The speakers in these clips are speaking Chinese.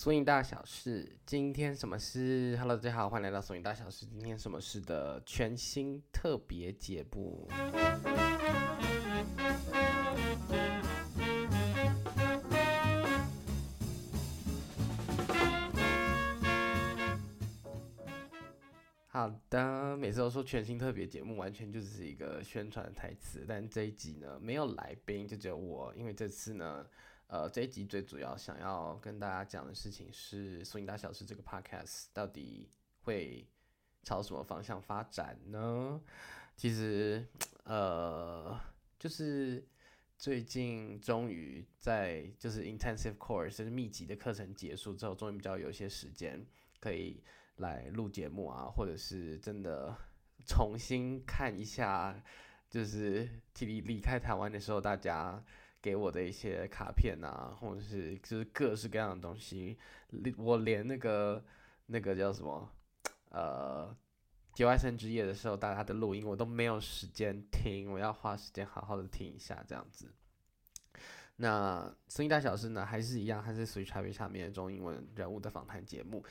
索引大小事，今天什么事？Hello，大家好，欢迎来到索引大小事。今天什么事的全新特别节目。好的，每次都说全新特别节目，完全就是一个宣传台词。但这一集呢，没有来宾，就只有我，因为这次呢。呃，这一集最主要想要跟大家讲的事情是《索引大小事》这个 podcast 到底会朝什么方向发展呢？其实，呃，就是最近终于在就是 intensive course 就是密集的课程结束之后，终于比较有一些时间可以来录节目啊，或者是真的重新看一下，就是离离开台湾的时候，大家。给我的一些卡片啊，或者是就是各式各样的东西，我连那个那个叫什么，呃，节外生枝夜的时候，大家的录音我都没有时间听，我要花时间好好的听一下这样子。那声音大小事呢，还是一样，还是属于差别下面中英文人物的访谈节目。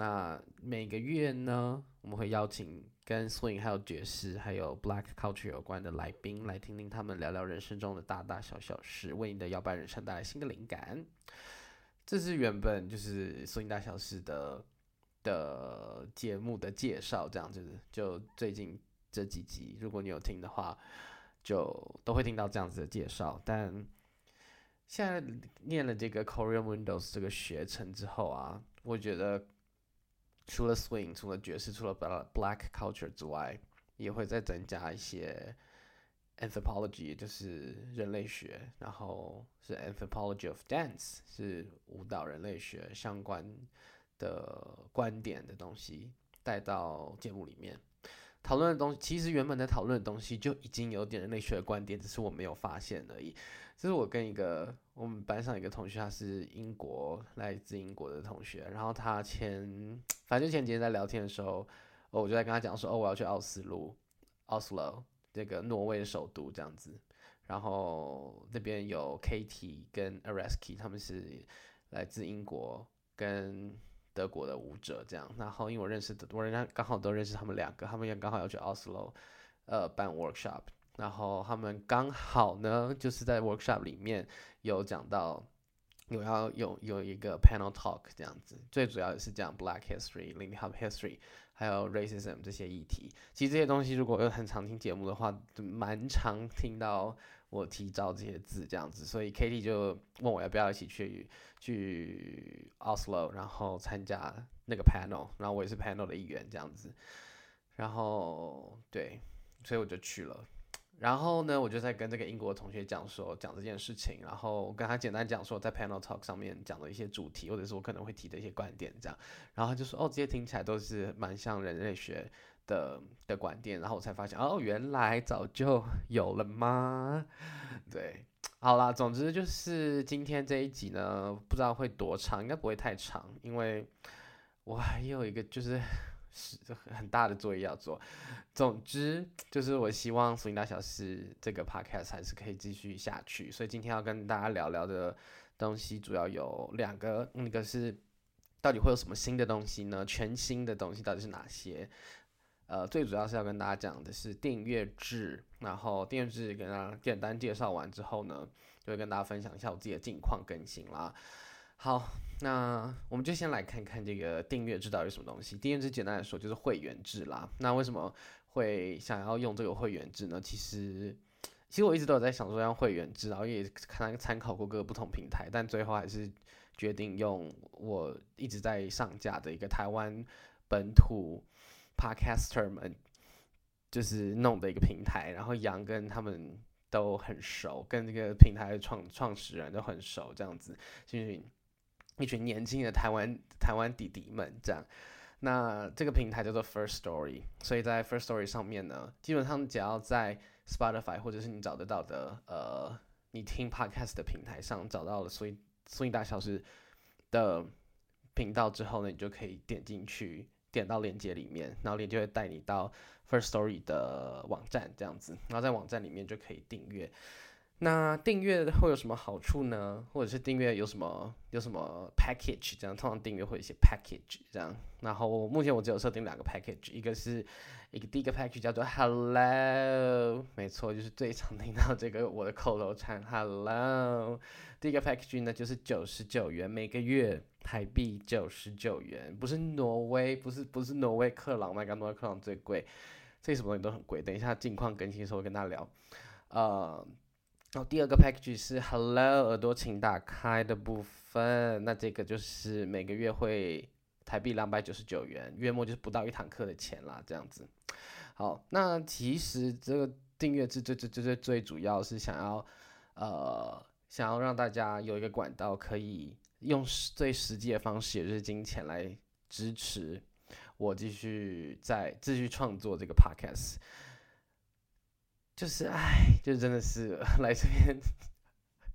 那每个月呢，我们会邀请跟苏影还有爵士还有 black culture 有关的来宾，来听听他们聊聊人生中的大大小小事，为你的摇摆人生带来新的灵感。这是原本就是 swing 大小事的的节目的介绍，这样子。就最近这几集，如果你有听的话，就都会听到这样子的介绍。但现在念了这个 Korean Windows 这个学程之后啊，我觉得。除了 swing，除了爵士，除了 black culture 之外，也会再增加一些 anthropology，就是人类学，然后是 anthropology of dance，是舞蹈人类学相关的观点的东西带到节目里面。讨论的东西，其实原本在讨论的东西就已经有点人类学的观点，只是我没有发现而已。这是我跟一个我们班上一个同学，他是英国来自英国的同学，然后他前反正前几天在聊天的时候，哦，我就在跟他讲说，哦，我要去奥斯陆，奥斯陆这个挪威的首都这样子，然后那边有 Katie 跟 Areski，他们是来自英国跟德国的舞者这样，然后因为我认识的，我人家刚好都认识他们两个，他们也刚好要去奥斯陆，呃，办 workshop。然后他们刚好呢，就是在 workshop 里面有讲到，有要有有一个 panel talk 这样子，最主要也是讲 Black History、Lindy Hop History，还有 racism 这些议题。其实这些东西，如果有很常听节目的话，蛮常听到我提到这些字这样子。所以 Katie 就问我要不要一起去去 Oslo，然后参加那个 panel，然后我也是 panel 的一员这样子。然后对，所以我就去了。然后呢，我就在跟这个英国同学讲说讲这件事情，然后跟他简单讲说在 panel talk 上面讲的一些主题，或者是我可能会提的一些观点这样，然后他就说哦，这些听起来都是蛮像人类学的的观点，然后我才发现哦，原来早就 有了吗？对，好啦，总之就是今天这一集呢，不知道会多长，应该不会太长，因为我还有一个就是。是 很大的作业要做。总之，就是我希望《索引大小事》这个 podcast 还是可以继续下去。所以今天要跟大家聊聊的东西，主要有两个。那个是到底会有什么新的东西呢？全新的东西到底是哪些？呃，最主要是要跟大家讲的是订阅制。然后订阅制跟大家简单介绍完之后呢，就会跟大家分享一下我自己的近况更新啦。好。那我们就先来看看这个订阅制到底什么东西。订阅制简单来说就是会员制啦。那为什么会想要用这个会员制呢？其实，其实我一直都有在想说用会员制，然后也看参考过各个不同平台，但最后还是决定用我一直在上架的一个台湾本土 podcaster 们就是弄的一个平台。然后杨跟他们都很熟，跟这个平台的创创始人都很熟，这样子，幸运。一群年轻的台湾台湾弟弟们，这样，那这个平台叫做 First Story，所以在 First Story 上面呢，基本上只要在 Spotify 或者是你找得到的呃，你听 Podcast 的平台上找到了，所以所以大小时的频道之后呢，你就可以点进去，点到链接里面，然后链接会带你到 First Story 的网站这样子，然后在网站里面就可以订阅。那订阅会有什么好处呢？或者是订阅有什么有什么 package？这样通常订阅会有一些 package 这样。然后目前我只有设定两个 package，一个是一个第一个 package 叫做 Hello，没错，就是最常听到这个我的口头禅 Hello。第一个 package 呢就是九十九元每个月，台币九十九元，不是挪威，不是不是挪威克朗，麦刚挪威克朗最贵，这什么东西都很贵。等一下近况更新的时候跟大家聊，呃。然后第二个 package 是 Hello 耳朵请打开的部分，那这个就是每个月会台币两百九十九元，月末就是不到一堂课的钱啦，这样子。好，那其实这个订阅制最最最最最主要是想要呃想要让大家有一个管道可以用最实际的方式，也就是金钱来支持我继续在继续创作这个 podcast。就是唉，就真的是 来这边，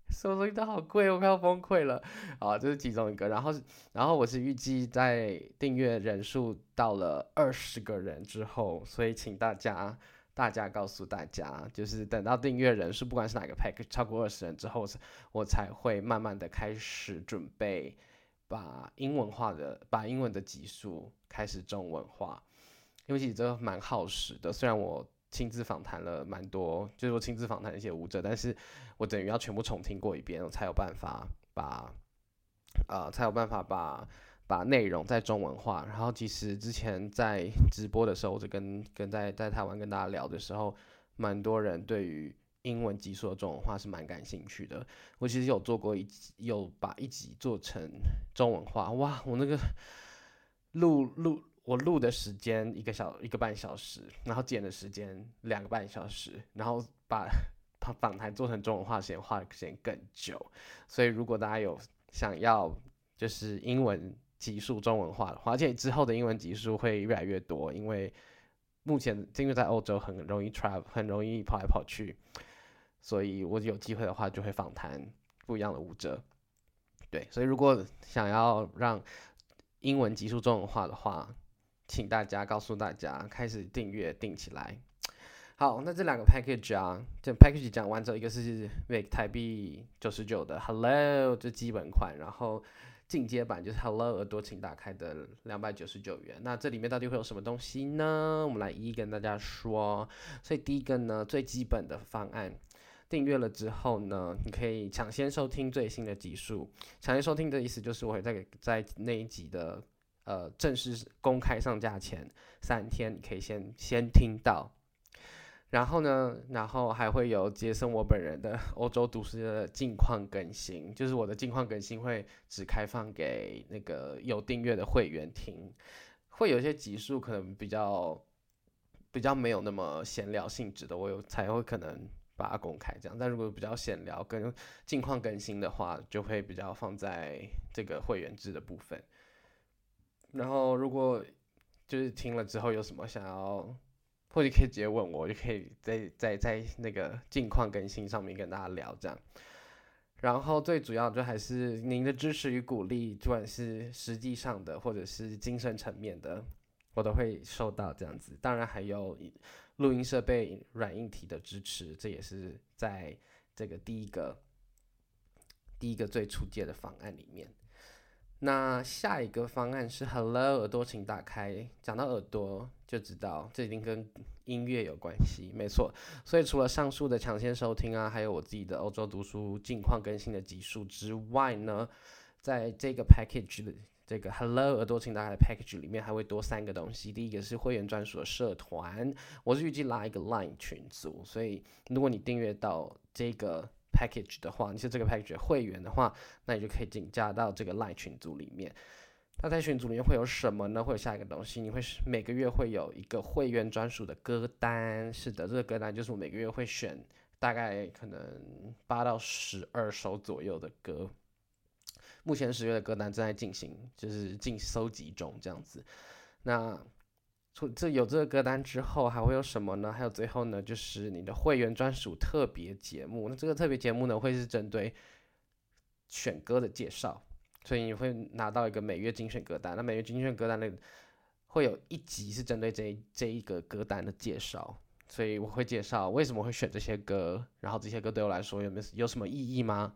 什么东西都好贵，我快要崩溃了。啊，这是其中一个。然后，然后我是预计在订阅人数到了二十个人之后，所以请大家，大家告诉大家，就是等到订阅人数不管是哪个 pack 超过二十人之后，我才会慢慢的开始准备把英文化的，把英文的级数开始中文化，因为其实这个蛮耗时的。虽然我。亲自访谈了蛮多，就是我亲自访谈一些舞者，但是我等于要全部重听过一遍，我才有办法把，呃，才有办法把把内容在中文化。然后其实之前在直播的时候，我就跟跟在在台湾跟大家聊的时候，蛮多人对于英文集说的中文化是蛮感兴趣的。我其实有做过一集，有把一集做成中文化，哇，我那个录录。我录的时间一个小一个半小时，然后剪的时间两个半小时，然后把它访谈做成中文化时间花的时间更久。所以如果大家有想要就是英文集数中文化的话，而且之后的英文集数会越来越多，因为目前因为在欧洲很容易 travel，很容易跑来跑去，所以我有机会的话就会访谈不一样的舞者。对，所以如果想要让英文集数中文化的话，请大家告诉大家，开始订阅订起来。好，那这两个 package 啊，这 package 讲完之后，一个是为台币九十九的 Hello 这基本款，然后进阶版就是 Hello 耳朵请打开的两百九十九元。那这里面到底会有什么东西呢？我们来一一跟大家说。所以第一个呢，最基本的方案，订阅了之后呢，你可以抢先收听最新的集数。抢先收听的意思就是我会在在那一集的。呃，正式公开上架前三天，你可以先先听到，然后呢，然后还会有杰森我本人的欧洲读书的近况更新，就是我的近况更新会只开放给那个有订阅的会员听，会有一些集数可能比较比较没有那么闲聊性质的，我有才会可能把它公开这样，但如果比较闲聊跟近况更新的话，就会比较放在这个会员制的部分。然后，如果就是听了之后有什么想要，或者可以直接问我，就可以在在在那个近况更新上面跟大家聊这样。然后最主要就还是您的支持与鼓励，不管是实际上的或者是精神层面的，我都会收到这样子。当然还有录音设备软硬体的支持，这也是在这个第一个第一个最初阶的方案里面。那下一个方案是 Hello 耳朵，请打开。讲到耳朵，就知道这已经跟音乐有关系，没错。所以除了上述的抢先收听啊，还有我自己的欧洲读书近况更新的集数之外呢，在这个 package 的这个 Hello 耳朵，请打开的 package 里面还会多三个东西。第一个是会员专属的社团，我是预计拉一个 Line 群组，所以如果你订阅到这个。Package 的话，你是这个 package 会员的话，那你就可以进加到这个 line 群组里面。那在群组里面会有什么呢？会有下一个东西，你会每个月会有一个会员专属的歌单。是的，这个歌单就是我每个月会选大概可能八到十二首左右的歌。目前十月的歌单正在进行，就是进收集中这样子。那除这有这个歌单之后，还会有什么呢？还有最后呢，就是你的会员专属特别节目。那这个特别节目呢，会是针对选歌的介绍，所以你会拿到一个每月精选歌单。那每月精选歌单呢，会有一集是针对这这一个歌单的介绍。所以我会介绍为什么会选这些歌，然后这些歌对我来说有没有有什么意义吗？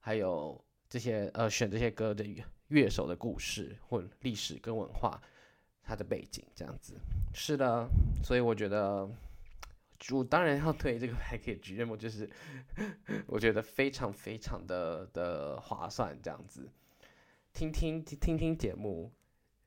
还有这些呃选这些歌的乐手的故事或历史跟文化，它的背景这样子。是的，所以我觉得。我当然要推这个 package，要么就是我觉得非常非常的的划算，这样子听听听听节目，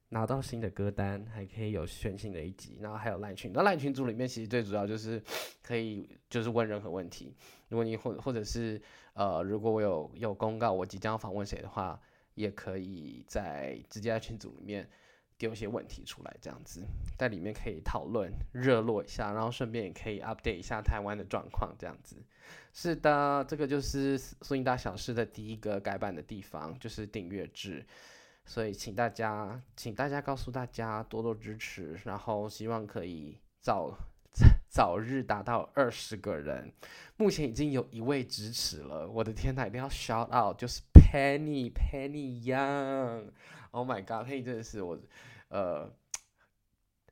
拿到新的歌单，还可以有全新的一集，然后还有烂群。那烂群组里面其实最主要就是可以就是问任何问题，如果你或或者是呃，如果我有有公告我即将访问谁的话，也可以在直接在群组里面。丢一些问题出来，这样子在里面可以讨论热络一下，然后顺便也可以 update 一下台湾的状况，这样子。是的，这个就是苏音大小事的第一个改版的地方，就是订阅制。所以请大家，请大家告诉大家多多支持，然后希望可以早早日达到二十个人。目前已经有一位支持了，我的天呐，一定要 shout out，就是 Penny Penny Young。Oh my god，佩真的是我，呃，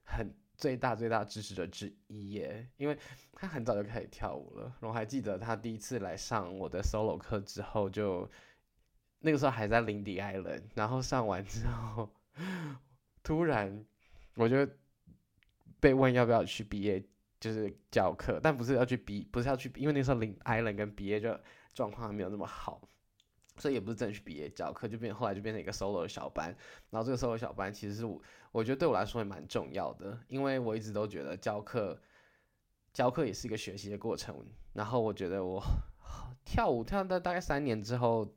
很最大最大支持者之一耶，因为他很早就开始跳舞了。我还记得他第一次来上我的 solo 课之后，就那个时候还在林迪艾伦，然后上完之后，突然我就被问要不要去毕业，就是教课，但不是要去毕，不是要去，因为那时候林艾伦跟毕业就状况还没有那么好。所以也不是正去毕业教课，就变后来就变成一个 solo 的小班。然后这个 solo 小班其实是我我觉得对我来说也蛮重要的，因为我一直都觉得教课教课也是一个学习的过程。然后我觉得我 跳舞跳到大概三年之后，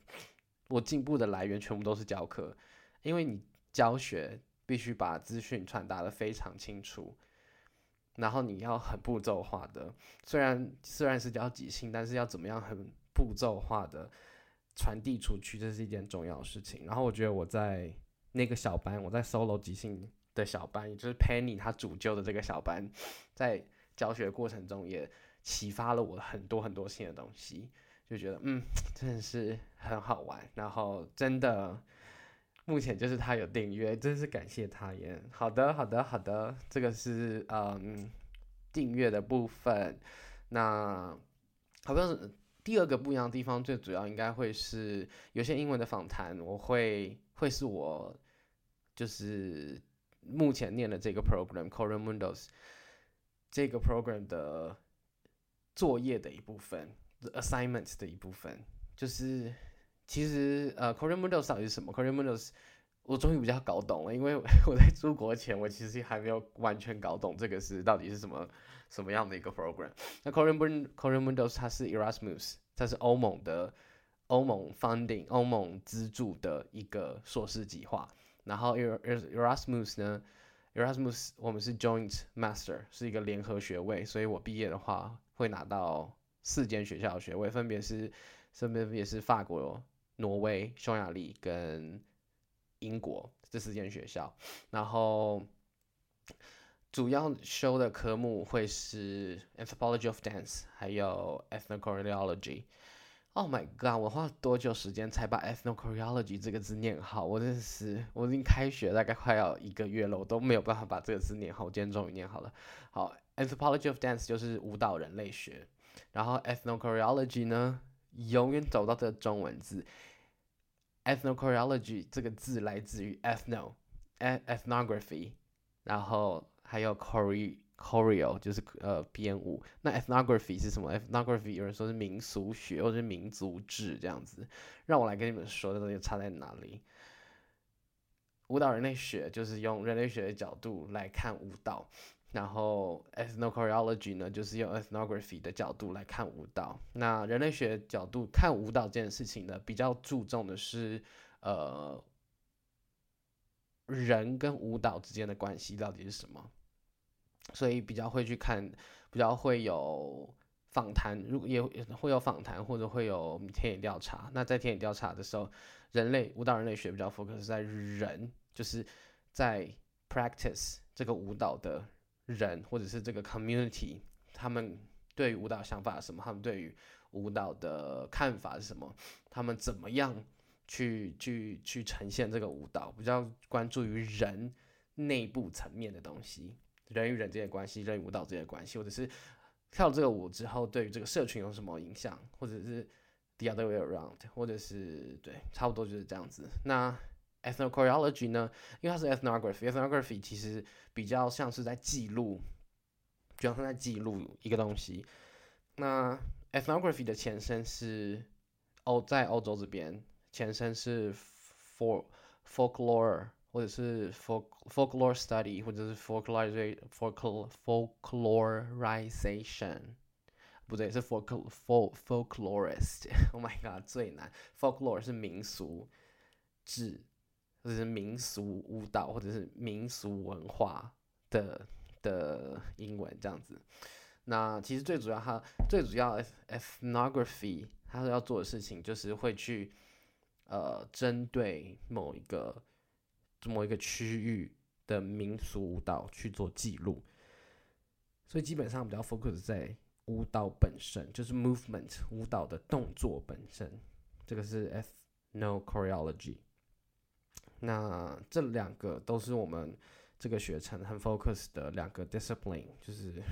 我进步的来源全部都是教课，因为你教学必须把资讯传达的非常清楚，然后你要很步骤化的，虽然虽然是教即兴，但是要怎么样很步骤化的。传递出去，这是一件重要的事情。然后我觉得我在那个小班，我在 solo 即兴的小班，也就是 Penny 他主教的这个小班，在教学过程中也启发了我很多很多新的东西，就觉得嗯，真的是很好玩。然后真的，目前就是他有订阅，真是感谢他耶。好的，好的，好的，这个是嗯订阅的部分。那好像是。第二个不一样的地方，最主要应该会是有些英文的访谈，我会会是我就是目前念的这个 program Korean Windows 这个 program 的作业的一部分，the assignment 的一部分，就是其实呃 Korean Windows 到底是什么？Korean Windows 我终于比较搞懂了，因为 我在出国前，我其实还没有完全搞懂这个是到底是什么。什么样的一个 program？那 Korean Korean Windows 它是 Erasmus，它是欧盟的欧盟 funding 欧盟资助的一个硕士计划。然后 Erasmus 呢，Erasmus 我们是 Joint Master，是一个联合学位，所以我毕业的话会拿到四间学校的学位，分别是分别也是法国、挪威、匈牙利跟英国这四间学校。然后主要修的科目会是 Anthropology of Dance，还有 Ethnochoreology。Oh my god！我花了多久时间才把 Ethnochoreology 这个字念好？我真是，我已经开学大概快要一个月了，我都没有办法把这个字念好。我今天终于念好了。好，Anthropology of Dance 就是舞蹈人类学，然后 Ethnochoreology 呢，永远找到这中文字。Ethnochoreology 这个字来自于 ethno，ethnography，然后。还有 choreo，choreo 就是呃编舞。那 ethnography 是什么？ethnography 有人说是民俗学或者是民族志这样子。让我来跟你们说，这东西差在哪里？舞蹈人类学就是用人类学的角度来看舞蹈，然后 ethnochoreology 呢，就是用 ethnography 的角度来看舞蹈。那人类学角度看舞蹈这件事情呢，比较注重的是呃。人跟舞蹈之间的关系到底是什么？所以比较会去看，比较会有访谈，如果也会有访谈，或者会有田野调查。那在田野调查的时候，人类舞蹈人类学比较 focus 在人，就是在 practice 这个舞蹈的人，或者是这个 community，他们对于舞蹈想法什么？他们对于舞蹈的看法是什么？他们怎么样？去去去呈现这个舞蹈，比较关注于人内部层面的东西，人与人之间的关系，人与舞蹈之间的关系，或者是跳这个舞之后，对于这个社群有什么影响，或者是 the other way around，或者是对，差不多就是这样子。那 ethnochoreology 呢，因为它是 ethnography，ethnography 其实比较像是在记录，主要是在记录一个东西。那 ethnography 的前身是欧，在欧洲这边前身是 for folklore。或者是 folk folklore study，或者是 folklore folk folklorization，不对，是 folk folk folklorist。Oh my god，最难。folklore 是民俗志，或者是民俗舞蹈，或者是民俗文化的的英文这样子。那其实最主要，它最主要 ethnography，它要做的事情就是会去呃针对某一个。某一个区域的民俗舞蹈去做记录，所以基本上比较 focus 在舞蹈本身，就是 movement 舞蹈的动作本身。这个是 ethnochoreology。那这两个都是我们这个学程很 focus 的两个 discipline，就是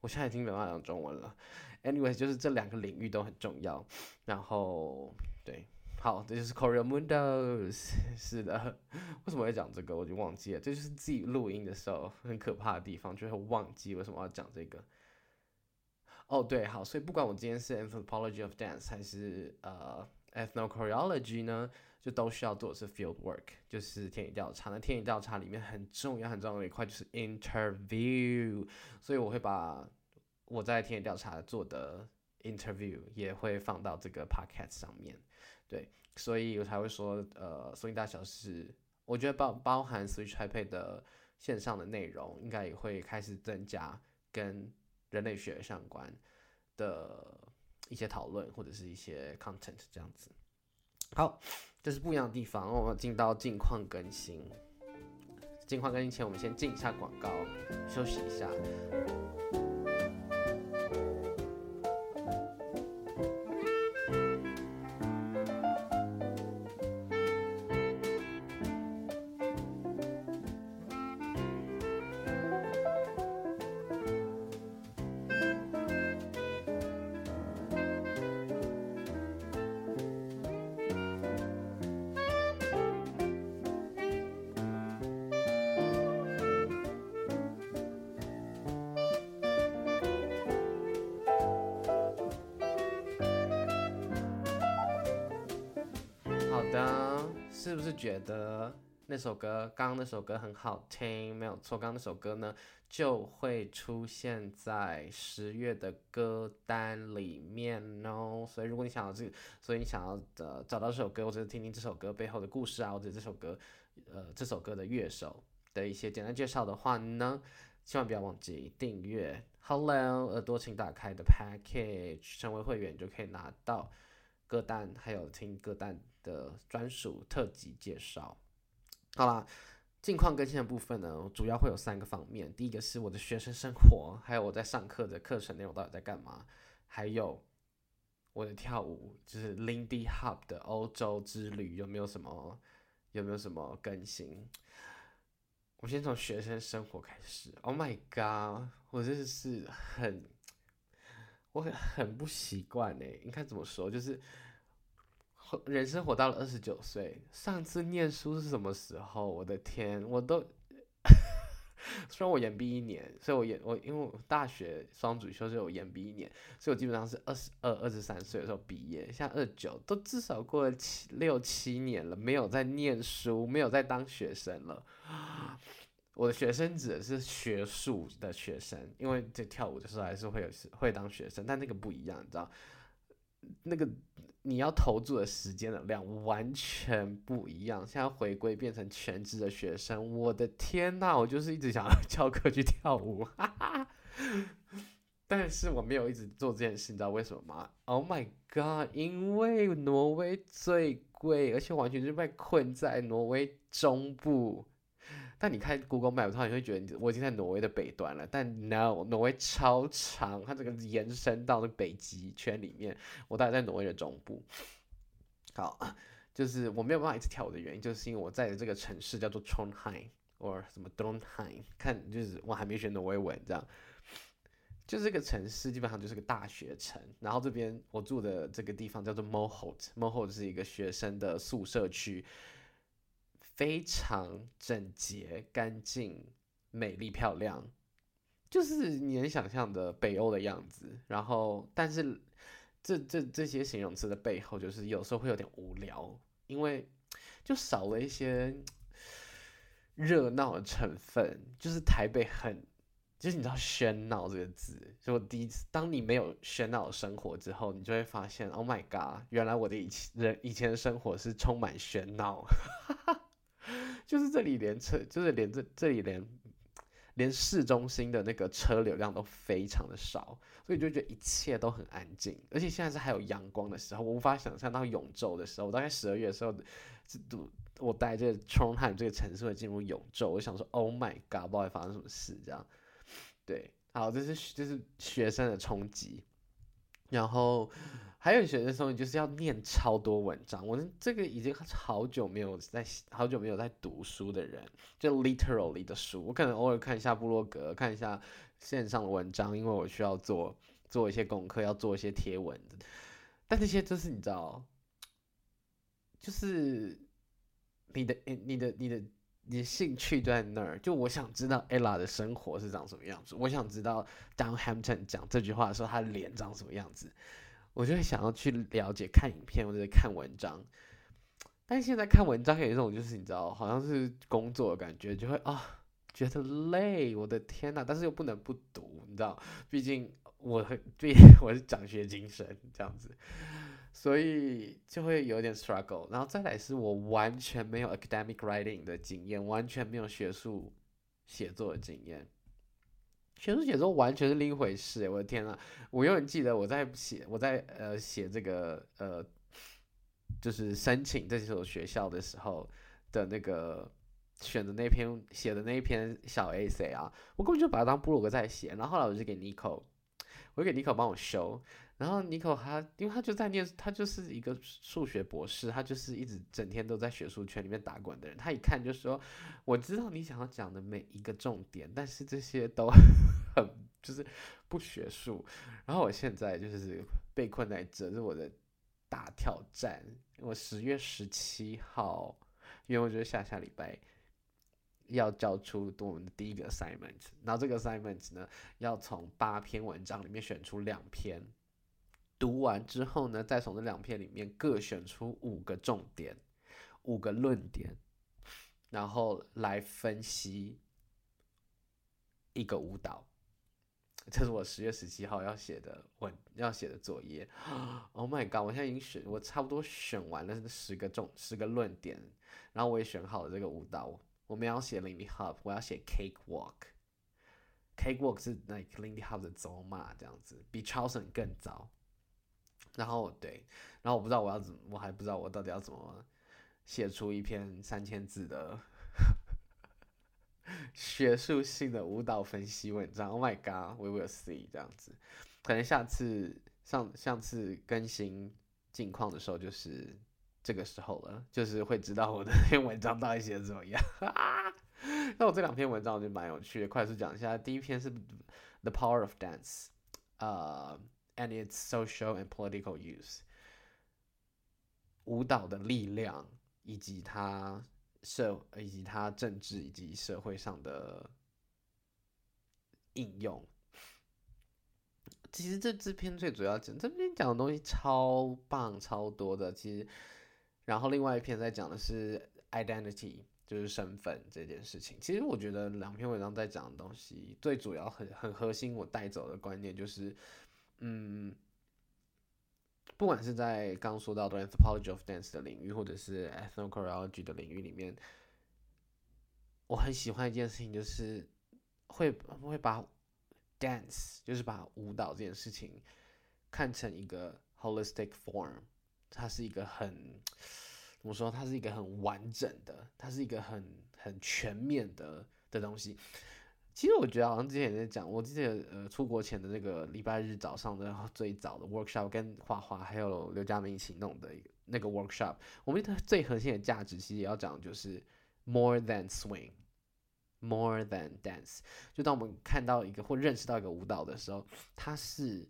我现在已经没办法讲中文了。Anyway，就是这两个领域都很重要。然后，对。好，这就是 Korea Mundos。是的，为什么会讲这个？我就忘记了。这就是自己录音的时候很可怕的地方，就会忘记为什么要讲这个。哦，对，好，所以不管我今天是 Anthropology of Dance 还是呃 Ethnochoreology 呢，就都需要做的是 field work，就是田野调查。那田野调查里面很重要、很重要的一块就是 interview，所以我会把我在田野调查做的 interview 也会放到这个 podcast 上面。对，所以我才会说，呃，索尼大小是，我觉得包包含 Switch iPad 的线上的内容，应该也会开始增加跟人类学相关的一些讨论或者是一些 content 这样子。好，这是不一样的地方。我们进到近况更新，近况更新前，我们先进一下广告，休息一下。首歌，刚刚那首歌很好听？没有错，刚刚那首歌呢就会出现在十月的歌单里面哦。所以如果你想要这个，所以你想要呃找到这首歌，或者听听这首歌背后的故事啊，或者这首歌呃这首歌的乐手的一些简单介绍的话呢，千万不要忘记订阅 Hello 耳朵请打开的 Package，成为会员就可以拿到歌单，还有听歌单。的专属特辑介绍，好啦，近况更新的部分呢，主要会有三个方面。第一个是我的学生生活，还有我在上课的课程内容到底在干嘛，还有我的跳舞，就是 Lindy Hop 的欧洲之旅有没有什么有没有什么更新？我先从学生生活开始。Oh my god，我真的是很，我很很不习惯哎，应该怎么说？就是。人生活到了二十九岁，上次念书是什么时候？我的天，我都 虽然我延毕一年，所以我延我因为我大学双主修，所以我延毕一年，所以我基本上是二十二、二十三岁的时候毕业，现在二九，都至少过了七六七年了，没有在念书，没有在当学生了。我的学生指的是学术的学生，因为这跳舞的时候还是会有会当学生，但那个不一样，你知道，那个。你要投注的时间的量完全不一样。现在回归变成全职的学生，我的天呐，我就是一直想要 教课去跳舞，哈哈。但是我没有一直做这件事，你知道为什么吗？Oh my god！因为挪威最贵，而且完全是被困在挪威中部。但你看 Google Map 上，你会觉得我已经在挪威的北端了。但 No，挪威超长，它这个延伸到那北极圈里面，我大概在挪威的中部。好，就是我没有办法一直跳舞的原因，就是因为我在的这个城市叫做 Trondheim，或什么 Trondheim，看就是我还没学挪威文这样。就是这个城市基本上就是个大学城。然后这边我住的这个地方叫做 MoHolt，MoHolt 是一个学生的宿舍区，非常整洁、干净、美丽、漂亮，就是你能想象的北欧的样子。然后，但是这这这些形容词的背后，就是有时候会有点无聊，因为就少了一些。热闹的成分就是台北很，就是你知道喧闹这个字，就我第一次，当你没有喧闹的生活之后，你就会发现，Oh my god，原来我的以前人以前的生活是充满喧闹，就是这里连车，就是连这这里连连市中心的那个车流量都非常的少，所以就觉得一切都很安静，而且现在是还有阳光的时候，我无法想象到永昼的时候，我大概十二月的时候，这都。我带这个 Trondheim 这个城市会进入永昼，我想说，Oh my God，不知道会发生什么事，这样，对，好，这是这是学生的冲击，然后还有学生冲击就是要念超多文章，我这个已经好久没有在好久没有在读书的人，就 literally 的书，我可能偶尔看一下布洛格，看一下线上的文章，因为我需要做做一些功课，要做一些贴文，但这些就是你知道，就是。你的，你的你的你的兴趣在那儿，就我想知道 ella 的生活是长什么样子，我想知道 Don Hampton 讲这句话的时候，他的脸长什么样子，我就会想要去了解，看影片或者看文章。但现在看文章有一种就是你知道，好像是工作的感觉，就会啊觉得累，我的天呐，但是又不能不读，你知道，毕竟我毕我是奖学精神这样子。所以就会有点 struggle，然后再来是我完全没有 academic writing 的经验，完全没有学术写作的经验。学术写作完全是另一回事，我的天呐，我永远记得我在写我在呃写这个呃就是申请这所学校的时候的那个选的那篇写的那一篇小 A C 啊，我根本就把它当布鲁格在写，然后后来我就给 Nico，我就给 Nico 帮我修。然后尼克他，因为他就在念，他就是一个数学博士，他就是一直整天都在学术圈里面打滚的人。他一看就说：“我知道你想要讲的每一个重点，但是这些都 很就是不学术。”然后我现在就是被困在这，是我的大挑战。我十月十七号，因为我觉得下下礼拜要交出我们的第一个 assignment，然后这个 assignment 呢，要从八篇文章里面选出两篇。读完之后呢，再从这两篇里面各选出五个重点、五个论点，然后来分析一个舞蹈。这是我十月十七号要写的文，要写的作业。Oh my god！我现在已经选，我差不多选完了十个重、十个论点，然后我也选好了这个舞蹈。我们要写 Lindy Hop，我要写 Cake Walk。Cake Walk 是 like Lindy Hop 的走马这样子，比 Charleston 更早。然后对，然后我不知道我要怎，我还不知道我到底要怎么写出一篇三千字的 学术性的舞蹈分析文章。Oh my god，we will see 这样子，可能下次上上次更新近况的时候就是这个时候了，就是会知道我的 那篇文章到底写的怎么样。那我这两篇文章我觉得蛮有趣的，快速讲一下。第一篇是 The Power of Dance，呃。And its social and political use，舞蹈的力量以及它社以及它政治以及社会上的应用。其实这支片最主要讲这边讲的东西超棒超多的。其实，然后另外一篇在讲的是 identity，就是身份这件事情。其实我觉得两篇文章在讲的东西，最主要很很核心，我带走的观念就是。嗯，不管是在刚说到的 anthropology of dance 的领域，或者是 ethnochorology 的领域里面，我很喜欢一件事情，就是会会把 dance，就是把舞蹈这件事情看成一个 holistic form，它是一个很怎么说？它是一个很完整的，它是一个很很全面的的东西。其实我觉得好像之前也在讲，我记得呃出国前的那个礼拜日早上的最早的 workshop，跟花花还有刘嘉明一起弄的那个 workshop，我们的最核心的价值其实也要讲就是 more than swing，more than dance。就当我们看到一个或认识到一个舞蹈的时候，它是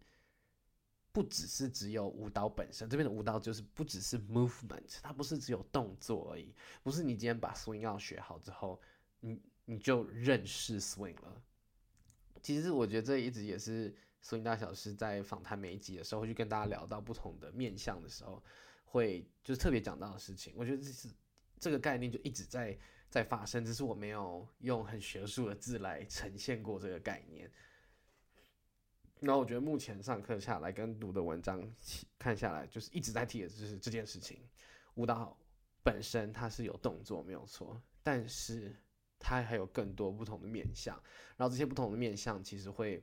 不只是只有舞蹈本身，这边的舞蹈就是不只是 movement，它不是只有动作而已，不是你今天把 swing 要学好之后，你你就认识 swing 了。其实我觉得这一直也是 swing 大小师在访谈每一集的时候，会去跟大家聊到不同的面向的时候，会就是特别讲到的事情。我觉得这是这个概念就一直在在发生，只是我没有用很学术的字来呈现过这个概念。然后我觉得目前上课下来跟读的文章看下来，就是一直在提的就是这件事情。舞蹈本身它是有动作没有错，但是它还有更多不同的面相。然后这些不同的面相其实会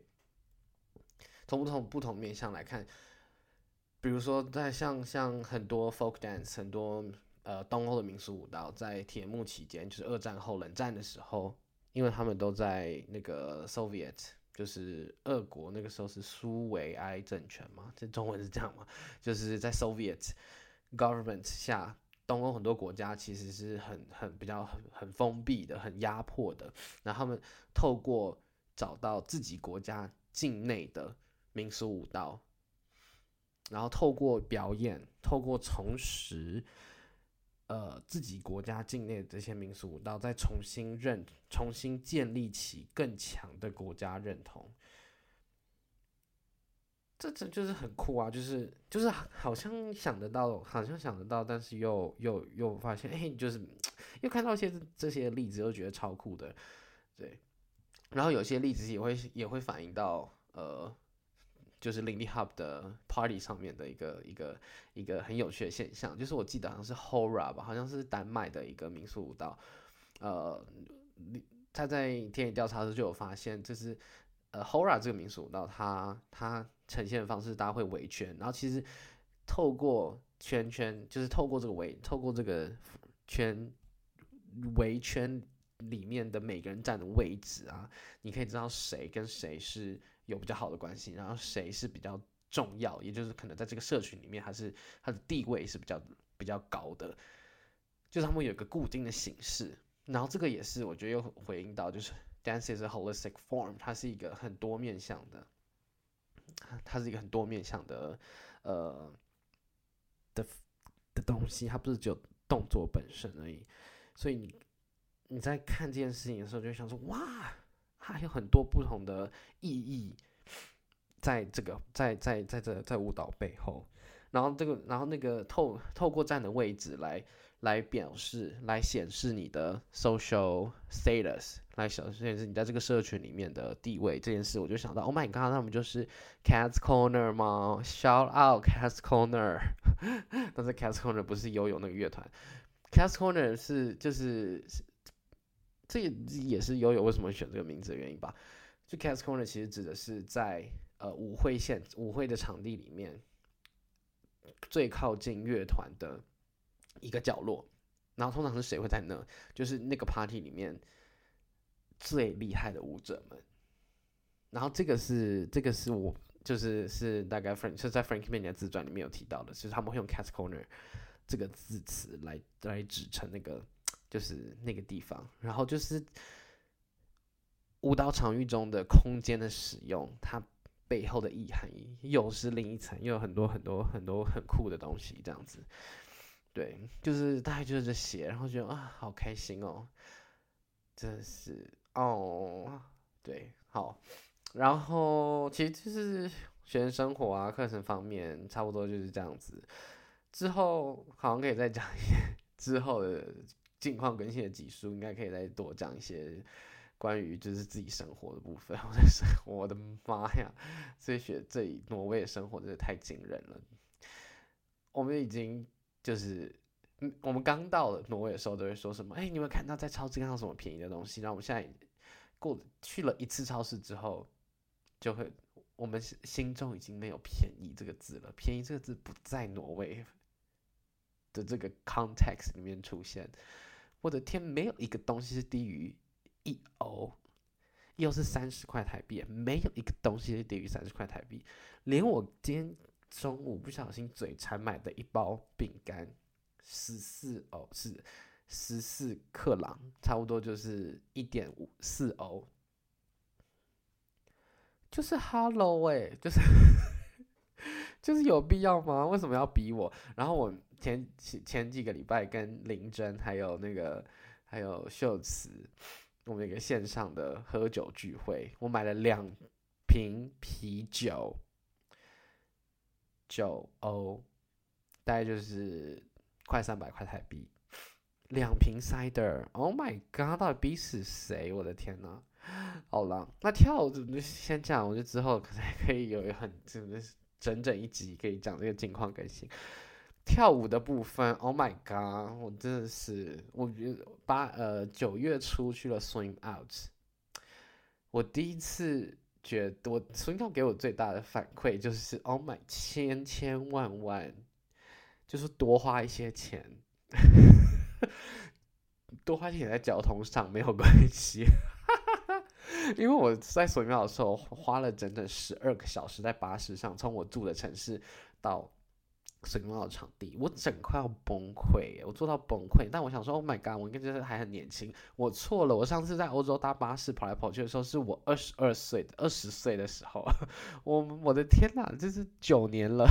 从不同不同面向来看，比如说在像像很多 folk dance，很多呃东欧的民俗舞蹈，在铁幕期间，就是二战后冷战的时候，因为他们都在那个 Soviet。就是俄国那个时候是苏维埃政权嘛，这中文是这样嘛？就是在 Soviet government 下，东欧很多国家其实是很很比较很很封闭的、很压迫的。然后他们透过找到自己国家境内的民俗舞蹈，然后透过表演，透过重拾。呃，自己国家境内的这些民俗舞蹈，再重新认、重新建立起更强的国家认同，这这就是很酷啊！就是就是好像想得到，好像想得到，但是又又又发现，哎，就是又看到一些这些例子，又觉得超酷的，对。然后有些例子也会也会反映到呃。就是 Lindy Hop 的 Party 上面的一个一个一个很有趣的现象，就是我记得好像是 Hora 吧，好像是丹麦的一个民俗舞蹈。呃，他在田野调查的时候就有发现，就是呃 Hora 这个民俗然后，它它呈现的方式，大家会围圈，然后其实透过圈圈，就是透过这个围，透过这个圈围圈里面的每个人站的位置啊，你可以知道谁跟谁是。有比较好的关系，然后谁是比较重要，也就是可能在这个社群里面，还是他的地位是比较比较高的，就是他们有一个固定的形式。然后这个也是我觉得又回应到，就是 dance is a holistic form，它是一个很多面向的，它是一个很多面向的呃的的东西，它不是只有动作本身而已。所以你你在看这件事情的时候，就想说哇。它有很多不同的意义，在这个在在在这在舞蹈背后，然后这个然后那个透透过站的位置来来表示来显示你的 social status，来显示显示你在这个社群里面的地位这件事，我就想到，Oh my god，那我们就是 Cats Corner 吗？Shout out Cats Corner，但是 Cats Corner 不是游泳那个乐团，Cats Corner 是就是。这也是悠悠为什么选这个名字的原因吧。就 Cats Corner 其实指的是在呃舞会现舞会的场地里面最靠近乐团的一个角落，然后通常是谁会在那？就是那个 party 里面最厉害的舞者们。然后这个是这个是我就是是大概 Frank 是在 Frank m a n 的自传里面有提到的，是他们会用 Cats Corner 这个字词来来指称那个。就是那个地方，然后就是舞蹈场域中的空间的使用，它背后的意涵又是另一层，又有很多很多很多很酷的东西，这样子。对，就是大概就是这些，然后觉得啊，好开心哦，真是哦，对，好，然后其实就是学生生活啊，课程方面差不多就是这样子。之后好像可以再讲一些之后的。近况更新的集数，应该可以再多讲一些关于就是自己生活的部分。我的生，我的妈呀！这学这里挪威的生活真的太惊人了。我们已经就是，嗯，我们刚到了挪威的时候都会说什么？哎，你们看到在超市看到什么便宜的东西？然后我们现在过去了一次超市之后，就会我们心中已经没有“便宜”这个字了。便宜这个字不在挪威的这个 context 里面出现。我的天，没有一个东西是低于一欧，又是三十块台币，没有一个东西是低于三十块台币。连我今天中午不小心嘴馋买的一包饼干，十四欧是十四克朗，差不多就是一点五四欧，就是 Hello 哎，就是 就是有必要吗？为什么要逼我？然后我前前几个礼拜跟林真还有那个还有秀慈，我们一个线上的喝酒聚会，我买了两瓶啤酒，九欧，大概就是快三百块台币。两瓶 cider，Oh my god！到底逼死谁？我的天呐！好了，那跳舞就先讲，我觉得之后可能可以有很真的是整整一集可以讲这个近况更新。跳舞的部分，Oh my god！我真的是，我觉得八呃九月初去了 Swim Out，我第一次觉得我孙耀给我最大的反馈就是 Oh my 千千万万，就是多花一些钱。多花钱在交通上没有关系，因为我在索庙的时候花了整整十二个小时在巴士上，从我住的城市到水庙的场地，我整块要崩溃，我做到崩溃。但我想说，Oh my god，我应该就是还很年轻，我错了。我上次在欧洲搭巴士跑来跑去的时候，是我二十二岁的二十岁的时候，我我的天哪，这是九年了。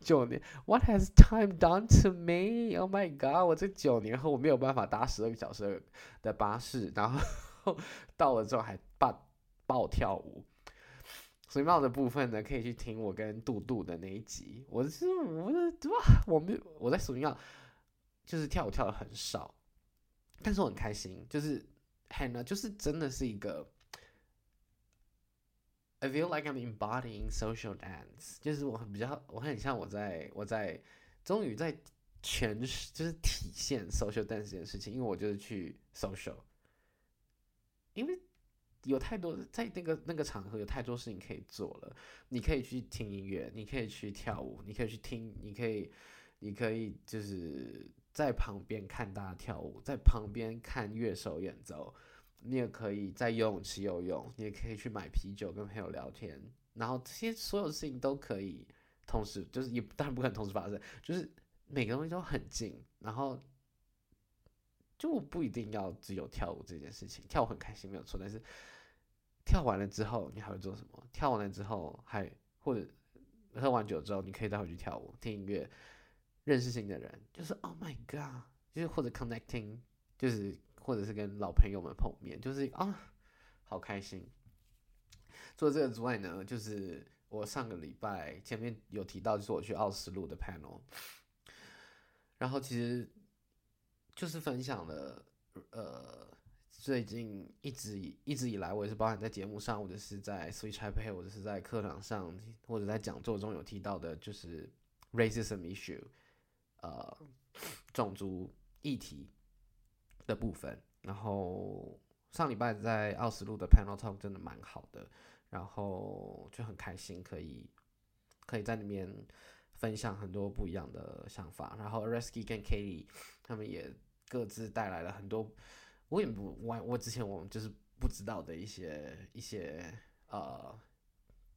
九年，What has time done to me? Oh my god！我这九年后我没有办法搭十二个小时的巴士，然后 到了之后还爆爆跳舞。水帽的部分呢，可以去听我跟杜杜的那一集。我是我的哇，我没有我在水帽就是跳舞跳的很少，但是我很开心，就是很呢，就是真的是一个。I feel like I'm embodying social dance，就是我很比较，我很像我在我在终于在诠释，就是体现 social dance 这件事情，因为我就是去 social，因为有太多在那个那个场合有太多事情可以做了，你可以去听音乐，你可以去跳舞，你可以去听，你可以你可以就是在旁边看大家跳舞，在旁边看乐手演奏。你也可以在游泳池游泳，你也可以去买啤酒跟朋友聊天，然后这些所有事情都可以同时，就是也当然不可能同时发生，就是每个东西都很近，然后就不一定要只有跳舞这件事情，跳舞很开心没有错，但是跳完了之后你还会做什么？跳完了之后还或者喝完酒之后，你可以再回去跳舞、听音乐、认识新的人，就是 Oh my God，就是或者 connecting，就是。或者是跟老朋友们碰面，就是啊，好开心。除了这个之外呢，就是我上个礼拜前面有提到，就是我去奥斯陆的 panel，然后其实就是分享了，呃，最近一直以一直以来，我也是包含在节目上，或者是在 Switch Taipei，或者是在课堂上，或者在讲座中有提到的，就是 racism issue，呃，种族议题。的部分，然后上礼拜在奥斯陆的 panel talk 真的蛮好的，然后就很开心可以可以在里面分享很多不一样的想法，然后 r e s k y 跟 Katie 他们也各自带来了很多我也不我我之前我就是不知道的一些一些呃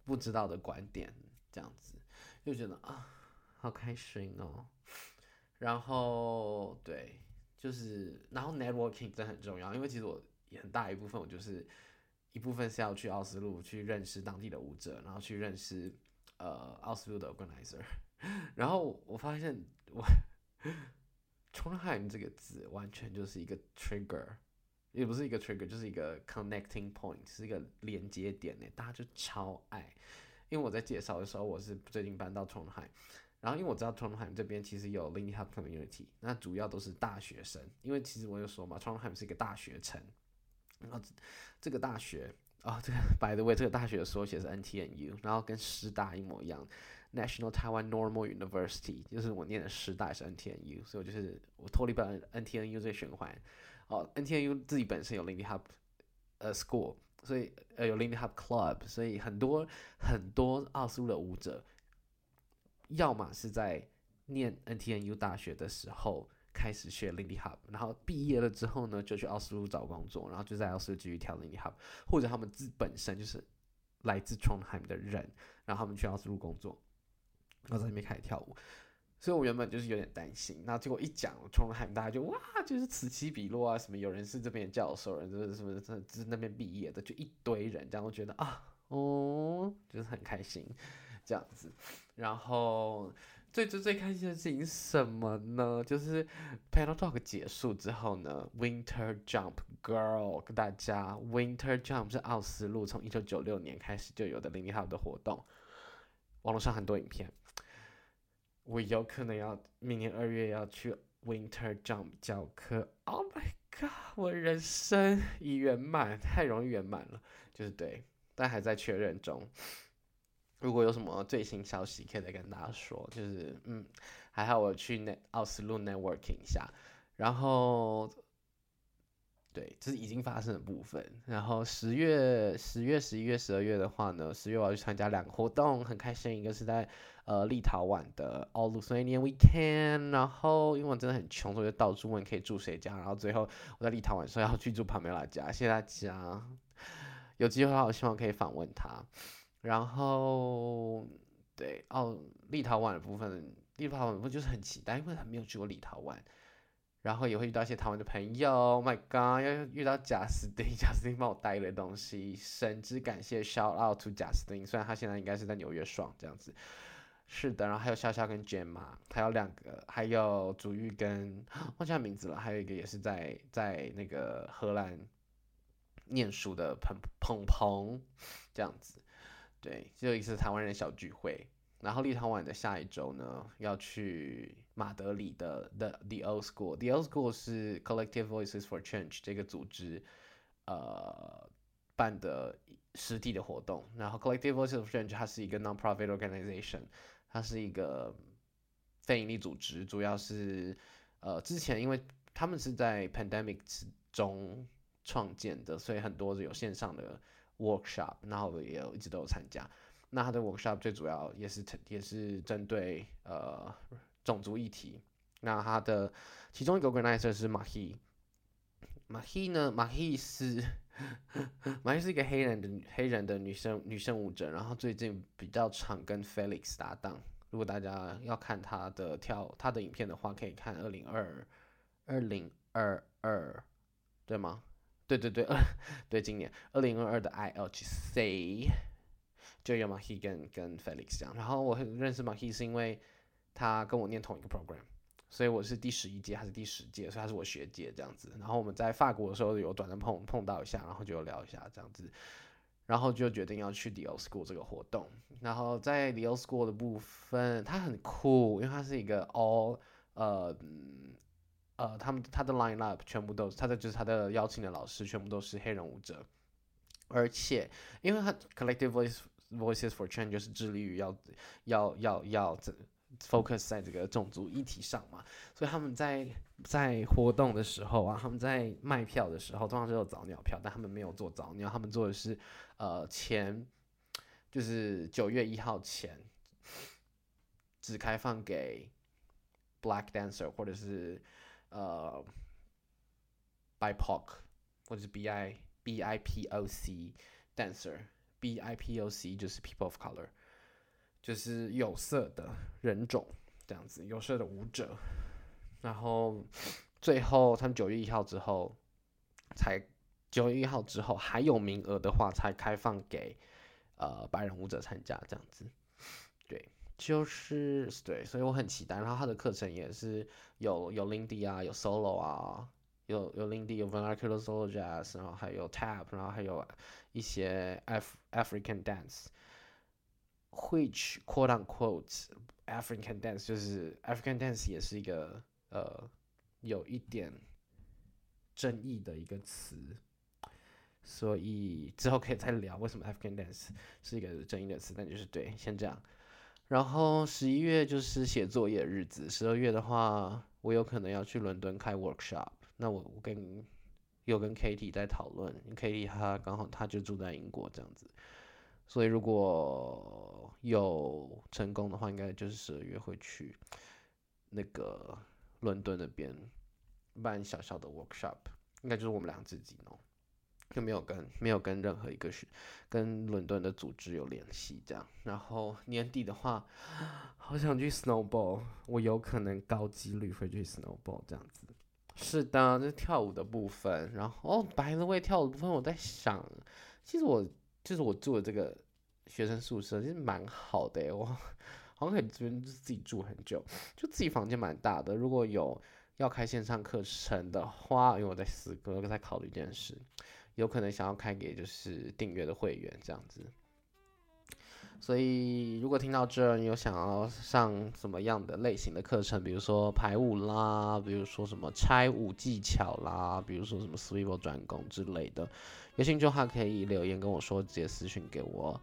不知道的观点，这样子就觉得啊好开心哦，然后对。就是，然后 networking 真很重要，因为其实我很大一部分我就是一部分是要去奥斯陆去认识当地的舞者，然后去认识呃奥斯陆的 organizer，然后我发现我 Trondheim 这个字完全就是一个 trigger，也不是一个 trigger，就是一个 connecting point，是一个连接点呢，大家就超爱，因为我在介绍的时候我是最近搬到 Trondheim。然后，因为我知道 Trondheim 这边其实有 Lindy Hop Community，那主要都是大学生。因为其实我有说嘛，Trondheim 是一个大学城。然后这个大学啊，这个 By the way，这个大学的缩写是 NTNU，然后跟师大一模一样，National Taiwan Normal University，就是我念的师大是 NTNU，所以我就是我脱离不了 NTNU 这个循环。哦，NTNU 自己本身有 Lindy Hop 呃 School，所以呃有 Lindy Hop Club，所以很多很多奥斯陆的舞者。要么是在念 NTNU 大学的时候开始学 Lindy Hop，然后毕业了之后呢，就去奥斯陆找工作，然后就在奥斯陆继续跳 Lindy Hop，或者他们自本身就是来自 Trondheim 的人，然后他们去奥斯陆工作，然后在那边开始跳舞。所以我原本就是有点担心，那结果一讲，冲海大家就哇，就是此起彼落啊，什么有人是这边教授，人就是什么这这那边毕业的，就一堆人，这样我觉得啊，哦，就是很开心这样子。然后最最最开心的事情什么呢？就是 panel talk 结束之后呢，Winter Jump Girl 跟大家，Winter Jump 是奥斯陆从一九九六年开始就有的零零号的活动，网络上很多影片。我有可能要明年二月要去 Winter Jump 教课，Oh my god！我人生已圆满，太容易圆满了，就是对，但还在确认中。如果有什么最新消息，可以再跟大家说。就是嗯，还好我去那奥斯陆 Networking 一下，然后。对，这是已经发生的部分。然后十月、十月、十一月、十二月的话呢，十月我要去参加两个活动，很开心。一个是在呃立陶宛的 All Lithuanian Weekend，然后因为我真的很穷，所以就到处问可以住谁家。然后最后我在立陶宛说要去住帕梅拉家，谢谢大家。有机会的话，我希望可以访问他。然后对，哦，立陶宛的部分，立陶宛部分就是很期待，因为还没有去过立陶宛。然后也会遇到一些台湾的朋友，Oh my god，要遇到贾斯汀，贾斯汀帮我带一堆东西，深知感谢，Shout out to 贾斯汀，虽然他现在应该是在纽约爽这样子，是的，然后还有笑笑跟 Gemma，还有两个，还有祖玉跟忘记他名字了，还有一个也是在在那个荷兰念书的彭彭彭这样子，对，就一次台湾人小聚会。然后立陶宛的下一周呢，要去马德里的 The The Old School。The Old School 是 Collective Voices for Change 这个组织呃办的实体的活动。然后 Collective Voices for Change 它是一个 non-profit organization，它是一个非营利组织，主要是呃之前因为他们是在 pandemics 中创建的，所以很多有线上的 workshop，然后也有一直都有参加。那他的 workshop 最主要也是也是针对呃种族议题。那他的其中一个 organizer 是马希，马希呢，马希是马希是一个黑人的黑人的女生女生舞者，然后最近比较常跟 Felix 搭档。如果大家要看他的跳他的影片的话，可以看二零二二零二二，对吗？对对对，对，今年二零二二的 ILGC。就有 Mahi 跟跟 Felix 这样，然后我认识 Mahi 是因为他跟我念同一个 program，所以我是第十一届还是第十届，所以他是我学姐这样子。然后我们在法国的时候有短暂碰碰到一下，然后就聊一下这样子，然后就决定要去 The Old School 这个活动。然后在 The Old School 的部分，它很酷，因为它是一个 all 呃呃他们他的 line up 全部都是他的就是他的邀请的老师全部都是黑人舞者，而且因为他 collective voice Voices for Change 就是致力于要要要要这 focus 在这个种族议题上嘛，所以他们在在活动的时候啊，他们在卖票的时候，通常是有早鸟票，但他们没有做早鸟，他们做的是呃前就是九月一号前只开放给 Black dancer 或者是呃 BIPOC 或者是 B I B I P O C dancer。B I P O C 就是 People of Color，就是有色的人种这样子，有色的舞者。然后最后他们九月一号之后才九月一号之后还有名额的话，才开放给呃白人舞者参加这样子。对，就是对，所以我很期待。然后他的课程也是有有 Lindy 啊，有 Solo 啊。有有 Lindy，有 Vernacular Solo Jazz，然后还有 Tap，然后还有一些 Af African dance Which quote unquote African Dance 就是 African Dance 也是一个呃有一点争议的一个词，所以之后可以再聊为什么 African Dance 是一个争议的词，但就是对，先这样。然后十一月就是写作业的日子，十二月的话，我有可能要去伦敦开 workshop。那我我跟有跟 Katie 在讨论，Katie 她刚好她就住在英国这样子，所以如果有成功的话，应该就是十二月会去那个伦敦那边办小小的 workshop，应该就是我们俩自己弄。就没有跟没有跟任何一个是跟伦敦的组织有联系这样。然后年底的话，好想去 snowball，我有可能高几率会去 snowball 这样子。是的，这跳舞的部分。然后白的位跳舞部分，我在想，其实我就是我住的这个学生宿舍其实蛮好的，我 好像可以这边自己住很久，就自己房间蛮大的。如果有要开线上课程的话，因为我在思考，在考虑一件事。有可能想要开给就是订阅的会员这样子，所以如果听到这儿，你有想要上什么样的类型的课程，比如说排舞啦，比如说什么拆舞技巧啦，比如说什么 swivel 转工之类的，有兴趣的话可以留言跟我说，直接私信给我。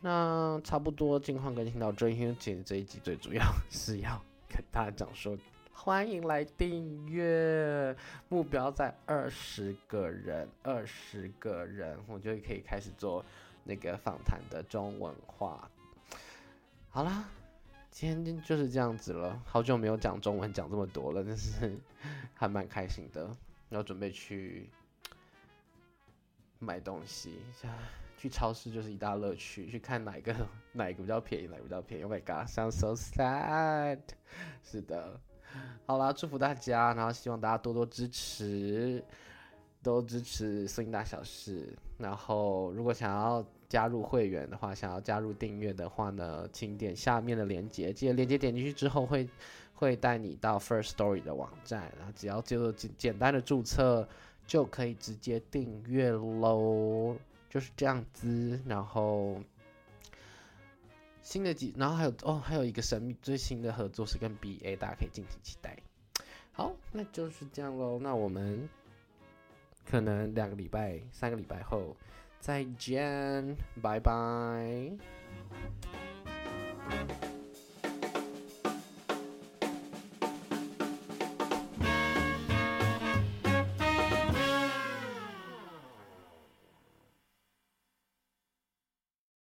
那差不多近况更新到这，因为今天这一集最主要是要跟大家讲说。欢迎来订阅，目标在二十个人，二十个人，我就可以开始做那个访谈的中文化。好啦，今天就是这样子了，好久没有讲中文，讲这么多了，但是还蛮开心的。要准备去买东西，去超市就是一大乐趣，去看哪一个 哪一个比较便宜，哪个比较便宜。Oh my god，sounds so sad。是的。好啦，祝福大家，然后希望大家多多支持，都支持声音大小事。然后，如果想要加入会员的话，想要加入订阅的话呢，请点下面的链接，记得链接点进去之后会会带你到 First Story 的网站，然后只要就简简单的注册就可以直接订阅喽，就是这样子。然后。新的几，然后还有哦，还有一个神秘最新的合作是跟 BA，大家可以敬请期待。好，那就是这样喽。那我们可能两个礼拜、三个礼拜后再见，拜拜。